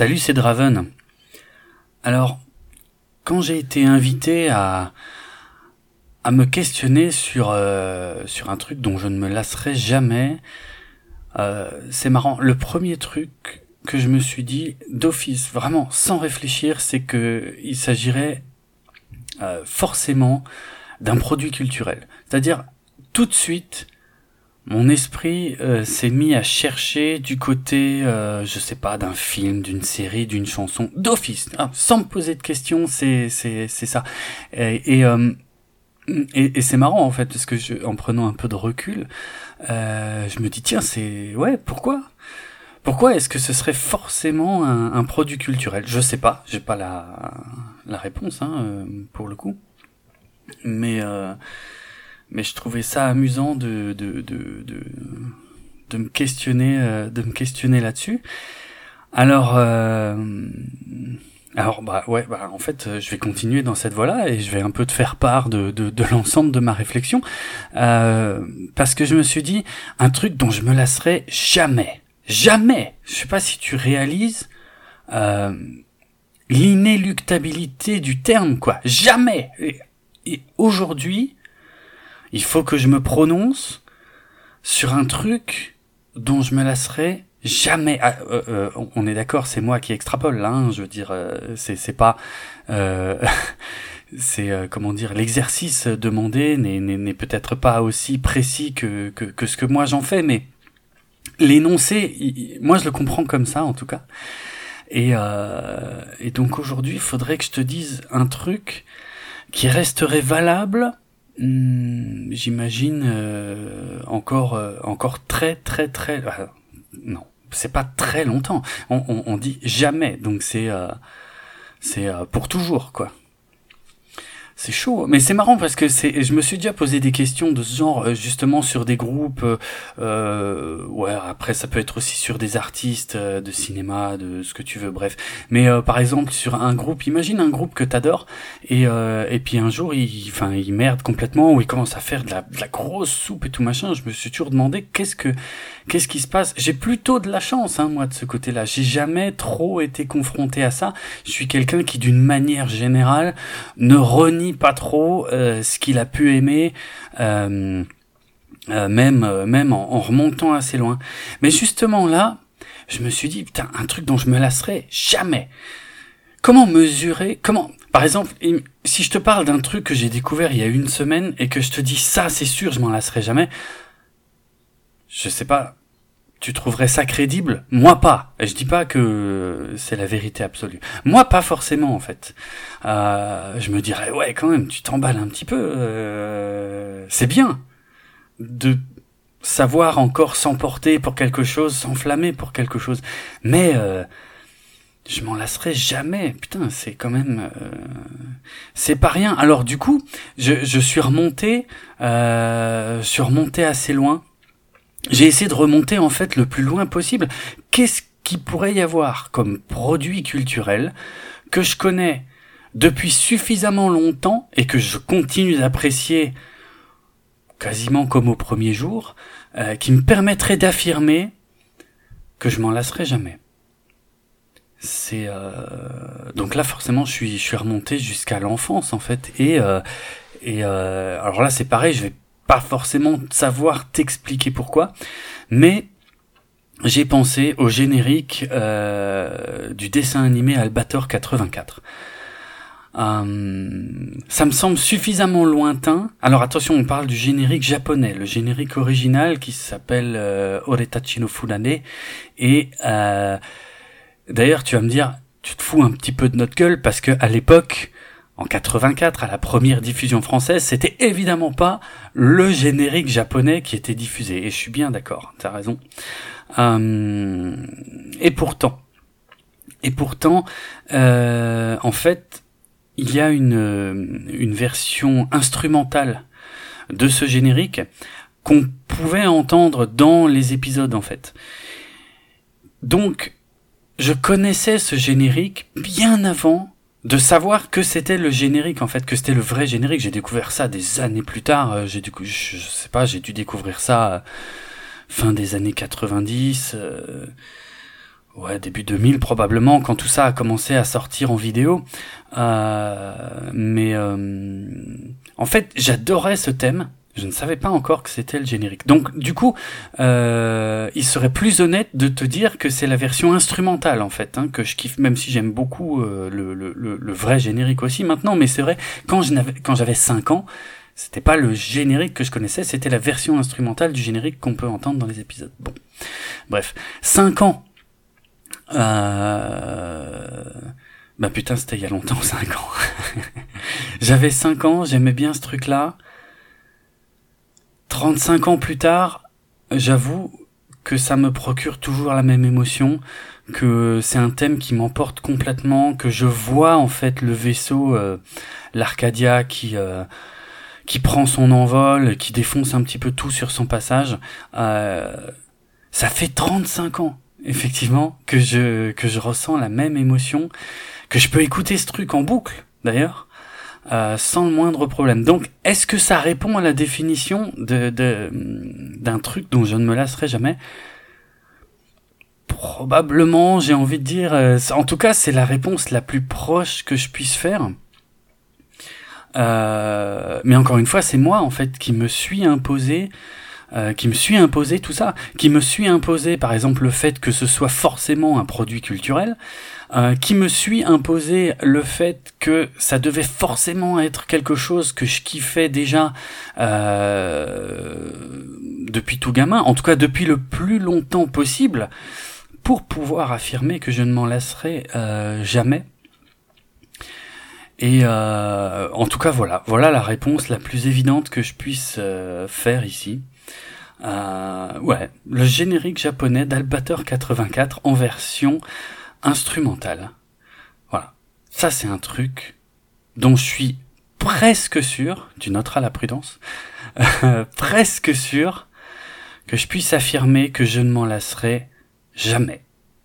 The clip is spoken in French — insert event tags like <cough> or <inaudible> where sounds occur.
Salut, c'est Draven. Alors, quand j'ai été invité à me questionner sur euh, sur un truc dont je ne me lasserai jamais, euh, c'est marrant. Le premier truc que je me suis dit d'office, vraiment sans réfléchir, c'est que il s'agirait euh, forcément d'un produit culturel. C'est-à-dire tout de suite, mon esprit euh, s'est mis à chercher du côté, euh, je sais pas, d'un film, d'une série, d'une chanson, d'office, hein, sans me poser de questions, c'est c'est c'est ça. Et et, euh, c'est marrant en fait parce que en prenant un peu de recul, euh, je me dis tiens c'est ouais pourquoi? Pourquoi est-ce que ce serait forcément un, produit culturel? Je sais pas, j'ai pas la la réponse hein, pour le coup, mais mais je trouvais ça amusant de de de de, de me questionner euh, de me questionner là-dessus. Alors euh, alors bah ouais bah en fait je vais continuer dans cette voie-là et je vais un peu te faire part de de, de l'ensemble de ma réflexion. Euh, parce que je me suis dit un truc dont je me lasserai jamais jamais. Je sais pas si tu réalises euh, l'inéluctabilité du terme quoi. Jamais. Et aujourd'hui il faut que je me prononce sur un truc dont je me lasserai jamais. Ah, euh, euh, on est d'accord, c'est moi qui extrapole. Hein, je veux dire, euh, c'est c'est pas. <laughs> C'est euh, comment dire l'exercice demandé n'est peut-être pas aussi précis que, que ce que moi j'en fais, mais l'énoncé, moi je le comprends comme ça en tout cas. Et et donc aujourd'hui, il faudrait que je te dise un truc qui resterait valable Hmm, j'imagine euh, encore euh, encore très très très euh, non c'est pas très longtemps. On, on, on dit jamais donc c'est euh, c'est pour toujours quoi c'est chaud, mais c'est marrant parce que c'est, je me suis déjà posé des questions de ce genre euh, justement sur des groupes. euh, euh, ouais, après ça peut être aussi sur des artistes euh, de cinéma, de ce que tu veux, bref. Mais euh, par exemple sur un groupe, imagine un groupe que t'adores et euh, et puis un jour il, enfin il merde complètement ou il commence à faire de la, de la grosse soupe et tout machin. Je me suis toujours demandé qu'est-ce que qu'est-ce qui se passe. J'ai plutôt de la chance hein, moi de ce côté-là. J'ai jamais trop été confronté à ça. Je suis quelqu'un qui d'une manière générale ne renie pas trop euh, ce qu'il a pu aimer. Euh, euh, même même en, en remontant assez loin. Mais justement là, je me suis dit putain un truc dont je me lasserai jamais. Comment mesurer Comment Par exemple, si je te parle d'un truc que j'ai découvert il y a une semaine et que je te dis ça, c'est sûr, je m'en lasserai jamais. Je sais pas. Tu trouverais ça crédible? Moi pas. Je dis pas que c'est la vérité absolue. Moi pas forcément en fait. Euh, je me dirais ouais quand même, tu t'emballes un petit peu. euh, c'est bien de savoir encore s'emporter pour quelque chose, s'enflammer pour quelque chose. Mais euh, je m'en lasserai jamais. Putain, c'est quand même, euh, c'est pas rien. Alors du coup, je, je suis remonté, euh, je suis remonté assez loin. J'ai essayé de remonter en fait le plus loin possible. Qu'est-ce qu'il pourrait y avoir comme produit culturel que je connais depuis suffisamment longtemps et que je continue d'apprécier quasiment comme au premier jour, euh, qui me permettrait d'affirmer que je m'en lasserai jamais? C'est euh, donc là forcément je suis je suis remonté jusqu'à l'enfance en fait et euh, et euh, alors là c'est pareil je vais pas forcément savoir t'expliquer pourquoi mais j'ai pensé au générique euh, du dessin animé Albator 84. Euh, ça me semble suffisamment lointain. Alors attention, on parle du générique japonais, le générique original qui s'appelle euh, Oretachi. Et euh, d'ailleurs, tu vas me dire, tu te fous un petit peu de notre gueule parce que à l'époque, en 84, à la première diffusion française, c'était évidemment pas le générique japonais qui était diffusé. Et je suis bien d'accord, t'as raison. Euh, et pourtant, et pourtant, euh, en fait, il y a une, une version instrumentale de ce générique qu'on pouvait entendre dans les épisodes en fait. Donc, je connaissais ce générique bien avant de savoir que c'était le générique en fait, que c'était le vrai générique. J'ai découvert ça des années plus tard. Euh, J'ai je, je sais pas, j'ai dû découvrir ça euh, fin des années 90. euh, ouais, début 2000 probablement, quand tout ça a commencé à sortir en vidéo. Euh, mais en fait, j'adorais ce thème. Je ne savais pas encore que c'était le générique. Donc, du coup, euh, il serait plus honnête de te dire que c'est la version instrumentale, en fait, hein, que je kiffe, même si j'aime beaucoup euh, le, vrai générique aussi maintenant. Mais c'est vrai, quand j'avais 5 ans, c'était pas le générique que je connaissais, c'était la version instrumentale du générique qu'on peut entendre dans les épisodes. Bon, bref, 5 ans euh... Bah putain, c'était il y a longtemps, <laughs> 5 ans. J'avais 5 ans, j'aimais bien ce truc-là. 35 ans plus tard, j'avoue que ça me procure toujours la même émotion, que c'est un thème qui m'emporte complètement, que je vois en fait le vaisseau, euh, l'Arcadia qui... Euh, qui prend son envol, qui défonce un petit peu tout sur son passage. Euh, ça fait 35 ans effectivement, que je, que je ressens la même émotion, que je peux écouter ce truc en boucle, d'ailleurs, euh, sans le moindre problème. Donc, est-ce que ça répond à la définition de, d'un truc dont je ne me lasserai jamais? Probablement, j'ai envie de dire. Euh, en tout cas, c'est la réponse la plus proche que je puisse faire. Euh, mais encore une fois, c'est moi en fait qui me suis imposé euh, qui me suis imposé tout ça, qui me suis imposé par exemple le fait que ce soit forcément un produit culturel, euh, qui me suis imposé le fait que ça devait forcément être quelque chose que je kiffais déjà euh, depuis tout gamin, en tout cas depuis le plus longtemps possible, pour pouvoir affirmer que je ne m'en lasserai jamais. Et en tout cas, voilà, voilà la réponse la plus évidente que je puisse faire ici. Euh, ouais, le générique japonais d'Albator 84 en version instrumentale. Voilà. Ça, c'est un truc dont je suis presque sûr, tu noteras la prudence, <laughs> presque sûr que je puisse affirmer que je ne m'en lasserai jamais.